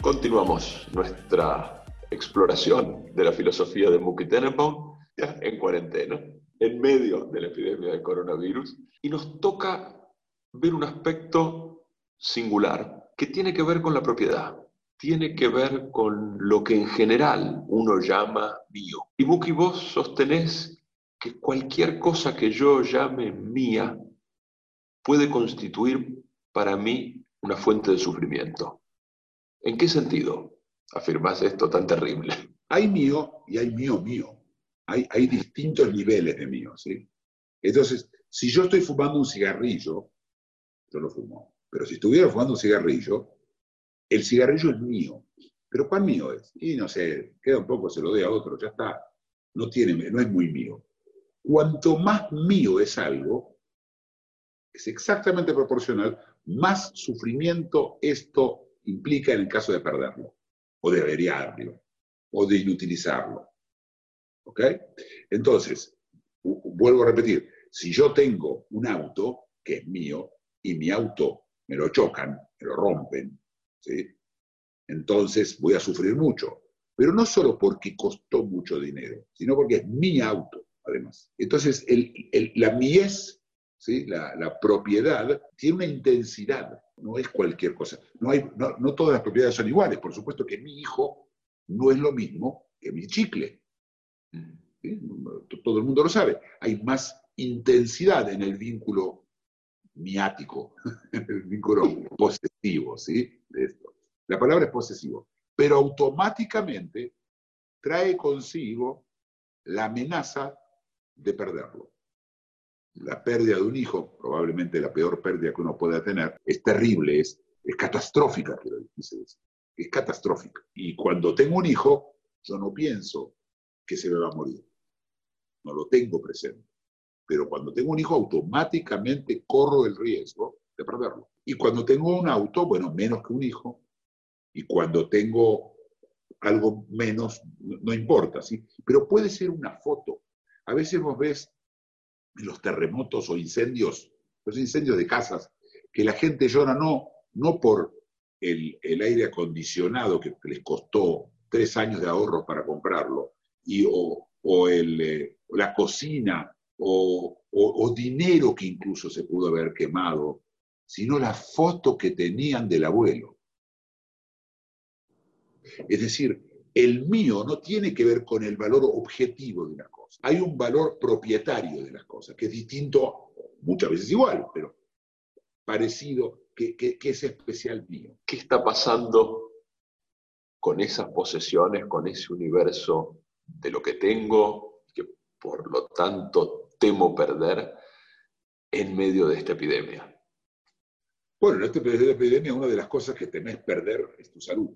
Continuamos nuestra exploración de la filosofía de Mookie Tenenbaum ya en cuarentena, en medio de la epidemia de coronavirus, y nos toca ver un aspecto singular que tiene que ver con la propiedad, tiene que ver con lo que en general uno llama mío. Y Mookie, vos sostenés que cualquier cosa que yo llame mía puede constituir para mí una fuente de sufrimiento. ¿En qué sentido afirmás esto tan terrible? Hay mío y hay mío mío. Hay, hay distintos niveles de mío, ¿sí? Entonces, si yo estoy fumando un cigarrillo, yo lo fumo. Pero si estuviera fumando un cigarrillo, el cigarrillo es mío. ¿Pero cuál mío es? Y no sé, queda un poco, se lo doy a otro, ya está. No, tiene, no es muy mío. Cuanto más mío es algo, es exactamente proporcional, más sufrimiento esto implica en el caso de perderlo, o de averiarlo, o de inutilizarlo. ¿Ok? Entonces, vuelvo a repetir, si yo tengo un auto que es mío y mi auto me lo chocan, me lo rompen, ¿sí? entonces voy a sufrir mucho. Pero no solo porque costó mucho dinero, sino porque es mi auto, además. Entonces, el, el, la mies, ¿sí? la, la, propiedad, tiene una intensidad, no es cualquier cosa. No, hay, no, no todas las propiedades son iguales. Por supuesto que mi hijo no es lo mismo que mi chicle. Todo el mundo lo sabe. Hay más intensidad en el vínculo miático, el vínculo posesivo, ¿sí? Esto. La palabra es posesivo, pero automáticamente trae consigo la amenaza de perderlo. La pérdida de un hijo, probablemente la peor pérdida que uno pueda tener, es terrible, es, es catastrófica. Es catastrófica. Y cuando tengo un hijo, yo no pienso que se me va a morir. No lo tengo presente. Pero cuando tengo un hijo, automáticamente corro el riesgo de perderlo. Y cuando tengo un auto, bueno, menos que un hijo. Y cuando tengo algo menos, no importa, ¿sí? Pero puede ser una foto. A veces vos ves los terremotos o incendios, los incendios de casas, que la gente llora no, no por el, el aire acondicionado que les costó tres años de ahorro para comprarlo, y, o, o el, eh, la cocina, o, o, dinero que incluso se pudo haber quemado, sino la foto que tenían del abuelo. Es decir, el mío no tiene que ver con el valor objetivo de una cosa. Hay un valor propietario de las cosas, que es distinto, muchas veces igual, pero parecido, que, que, que es especial mío. ¿Qué está pasando con esas posesiones, con ese universo de lo que tengo, que por lo tanto temo perder en medio de esta epidemia? Bueno, en esta epidemia una de las cosas que temés perder es tu salud,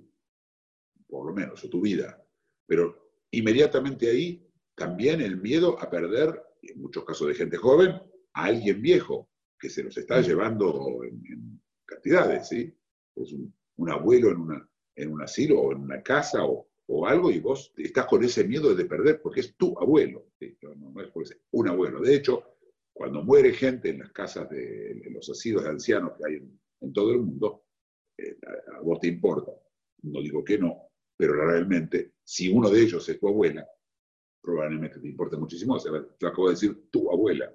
por lo menos, o tu vida. Pero inmediatamente ahí también el miedo a perder, en muchos casos de gente joven, a alguien viejo, que se los está llevando en, en cantidades, ¿sí? Es un, un abuelo en, una, en un asilo o en una casa o, o algo y vos estás con ese miedo de perder porque es tu abuelo. No, es es un abuelo. De hecho, cuando muere gente en las casas de los asilos de ancianos que hay en, todo el mundo, eh, a, vos te importa. No digo que no, pero realmente, si uno de ellos es tu abuela, probablemente te importa muchísimo. O sea, yo acabo de decir tu abuela,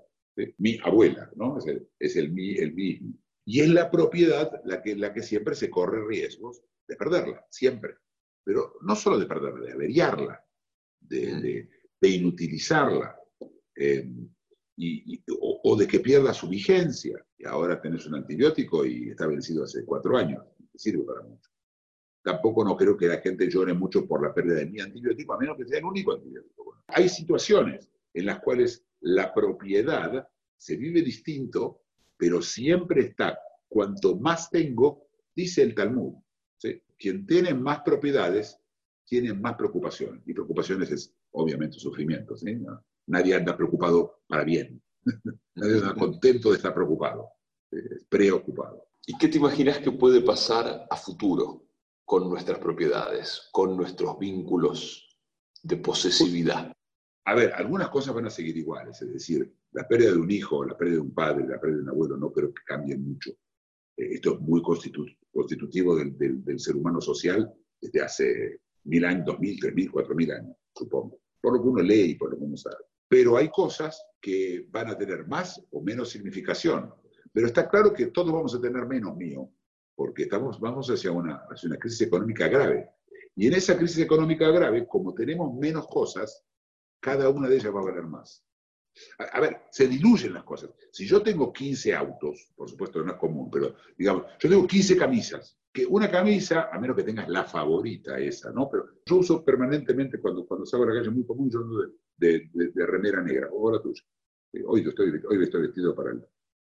mi abuela, ¿no? Es el, es el mi, el. Y es la propiedad la que, la que siempre se corre riesgos de perderla, siempre. Pero no solo de perderla, de averiarla, de inutilizarla. Eh, y, o, de que pierda su vigencia. Y ahora tenés un antibiótico y está vencido hace cuatro años. Te sirve para mucho. Tampoco no creo que la gente llore mucho por la pérdida de mi antibiótico, a menos que sea el único antibiótico. Hay situaciones en las cuales la propiedad se vive distinto, pero siempre está. Cuanto más tengo, dice el Talmud, quien tiene más propiedades, tiene más preocupaciones. Y preocupaciones es, obviamente, sufrimiento. ¿sí? ¿No? Nadie anda preocupado para bien. Nadie anda contento de estar preocupado, preocupado. ¿Y qué te imaginas que puede pasar a futuro con nuestras propiedades, con nuestros vínculos de posesividad? A ver, algunas cosas van a seguir iguales, es decir, la pérdida de un hijo, la pérdida de un padre, la pérdida de un abuelo, no creo que cambien mucho. Eh, esto es muy constitutivo del, del, ser humano social desde hace mil años, dos mil, tres mil, cuatro mil años, supongo. Por lo que uno lee y por lo que uno sabe. Pero hay cosas que van a tener más o menos significación. Pero está claro que todos vamos a tener menos mío, porque estamos, vamos hacia una, hacia una crisis económica grave. Y en esa crisis económica grave, como tenemos menos cosas, cada una de ellas va a valer más. A, ver, se diluyen las cosas. Si yo tengo 15 autos, por supuesto no es común, pero digamos, yo tengo 15 camisas, que una camisa, a menos que tengas la favorita esa, ¿no? Pero yo uso permanentemente cuando, cuando salgo a la calle, muy común, yo ando de, remera negra, o la tuya. Hoy estoy, hoy estoy vestido para,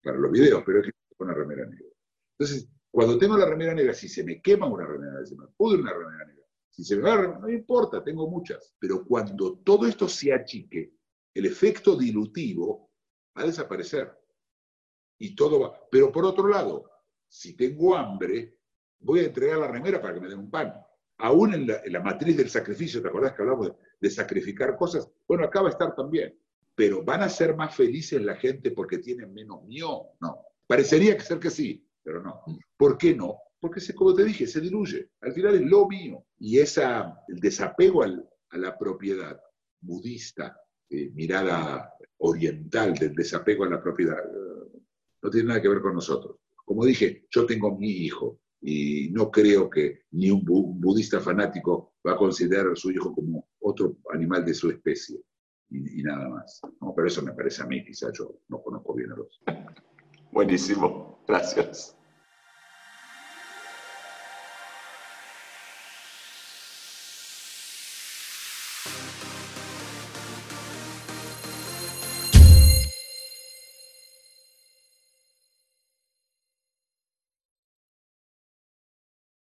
para los videos, pero es que una remera negra. Entonces, cuando tengo la remera negra, si se me quema una remera negra, si una remera negra, si se me va, no importa, tengo muchas. Pero cuando todo esto se achique, el efecto dilutivo va a desaparecer. Y todo va. Pero por otro lado, si tengo hambre, voy a entregar la remera para que me den un pan. Aún en la, matriz del sacrificio, ¿te acordás que hablamos de, sacrificar cosas? Bueno, acá va a estar también. Pero ¿van a ser más felices la gente porque tienen menos mío? No. Parecería que ser que sí, pero no. ¿Por qué no? Porque, como te dije, se diluye. Al final es lo mío. Y esa, el desapego a la propiedad budista eh, mirada oriental del desapego a la propiedad, eh, no tiene nada que ver con nosotros. Como dije, yo tengo mi hijo y no creo que ni un, budista fanático va a considerar a su hijo como otro animal de su especie y, nada más. ¿no? Pero eso me parece a mí, quizás yo no conozco bien a los. Buenísimo, gracias.